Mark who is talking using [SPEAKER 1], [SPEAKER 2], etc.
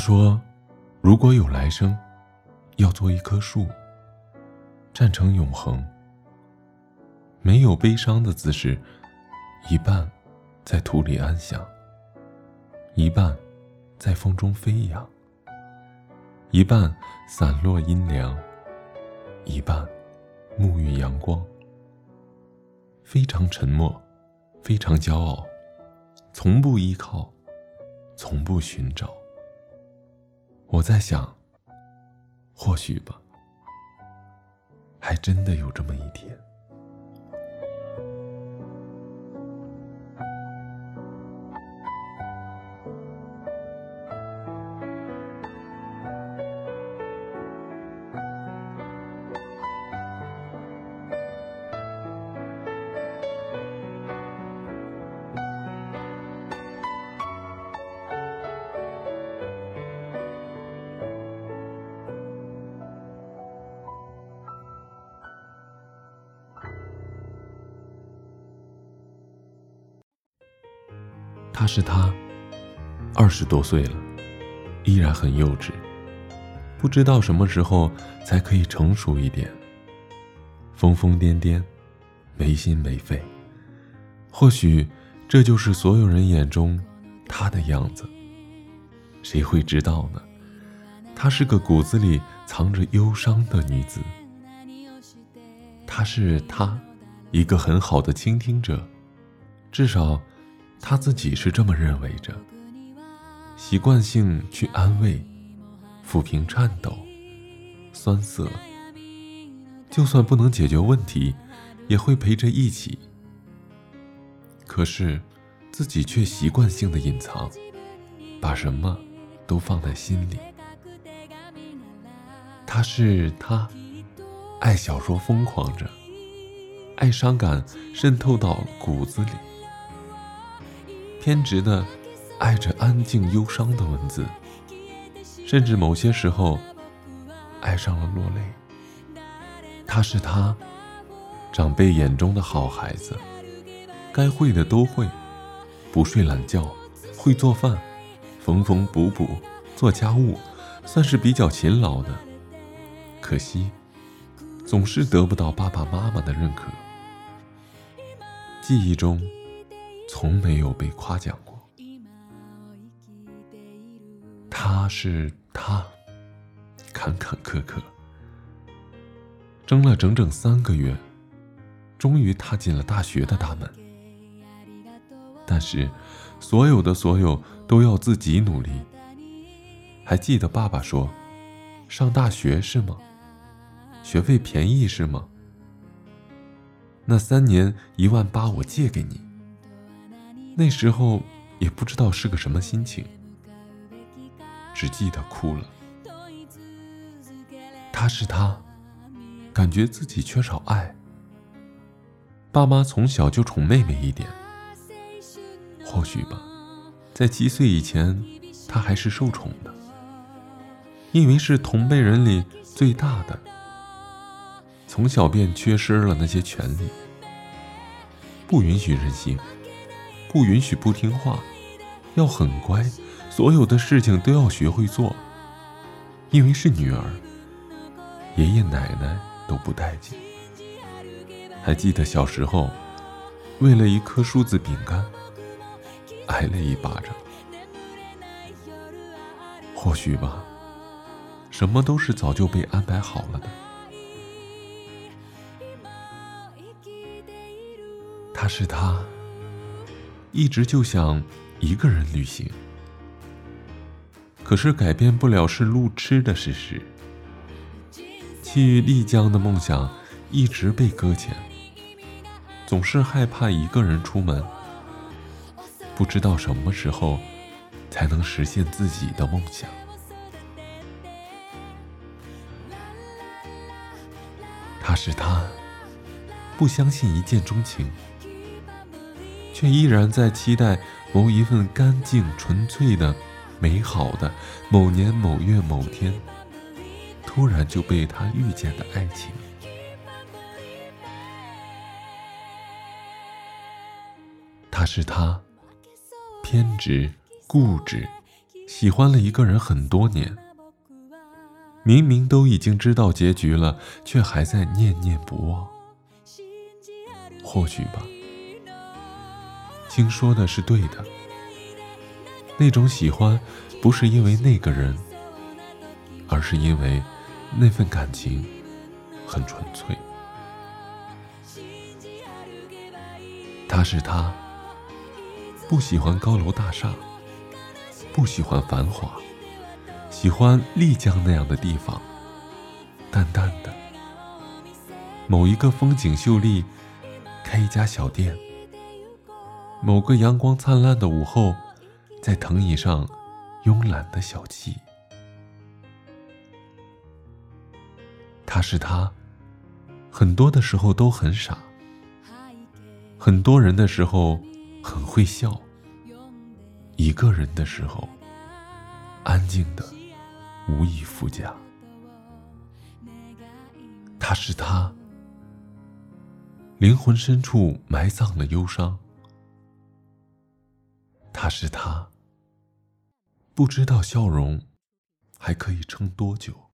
[SPEAKER 1] 说：“如果有来生，要做一棵树，站成永恒。没有悲伤的姿势，一半在土里安详，一半在风中飞扬，一半散落阴凉，一半沐浴阳光。非常沉默，非常骄傲，从不依靠，从不寻找。”我在想，或许吧，还真的有这么一天。他是他，二十多岁了，依然很幼稚，不知道什么时候才可以成熟一点。疯疯癫癫，没心没肺，或许这就是所有人眼中他的样子。谁会知道呢？她是个骨子里藏着忧伤的女子。她是他，一个很好的倾听者，至少。他自己是这么认为着，习惯性去安慰、抚平颤抖、酸涩，就算不能解决问题，也会陪着一起。可是，自己却习惯性的隐藏，把什么都放在心里。他是他，爱小说疯狂着，爱伤感渗透到骨子里。偏执的爱着安静忧伤的文字，甚至某些时候爱上了落泪。他是他长辈眼中的好孩子，该会的都会，不睡懒觉，会做饭，缝缝补补，做家务，算是比较勤劳的。可惜总是得不到爸爸妈妈的认可。记忆中。从没有被夸奖过。他是他，坎坎坷坷，争了整整三个月，终于踏进了大学的大门。但是，所有的所有都要自己努力。还记得爸爸说：“上大学是吗？学费便宜是吗？那三年一万八，我借给你。”那时候也不知道是个什么心情，只记得哭了。他是他，感觉自己缺少爱。爸妈从小就宠妹妹一点，或许吧，在七岁以前，他还是受宠的，因为是同辈人里最大的，从小便缺失了那些权利，不允许任性。不允许不听话，要很乖，所有的事情都要学会做。因为是女儿，爷爷奶奶都不待见。还记得小时候，为了一颗数字饼干，挨了一巴掌。或许吧，什么都是早就被安排好了的。他是他。一直就想一个人旅行，可是改变不了是路痴的事实。去丽江的梦想一直被搁浅，总是害怕一个人出门，不知道什么时候才能实现自己的梦想。他是他，不相信一见钟情。却依然在期待某一份干净、纯粹的、美好的某年某月某天，突然就被他遇见的爱情。他是他，偏执、固执、喜欢了一个人很多年，明明都已经知道结局了，却还在念念不忘。或许吧，听说的是对的。那种喜欢，不是因为那个人，而是因为那份感情很纯粹。他是他，不喜欢高楼大厦。不喜欢繁华，喜欢丽江那样的地方，淡淡的。某一个风景秀丽，开一家小店。某个阳光灿烂的午后，在藤椅上慵懒的小憩。他是他，很多的时候都很傻，很多人的时候很会笑。一个人的时候，安静的无以复加。他是他，灵魂深处埋葬了忧伤。他是他，不知道笑容还可以撑多久。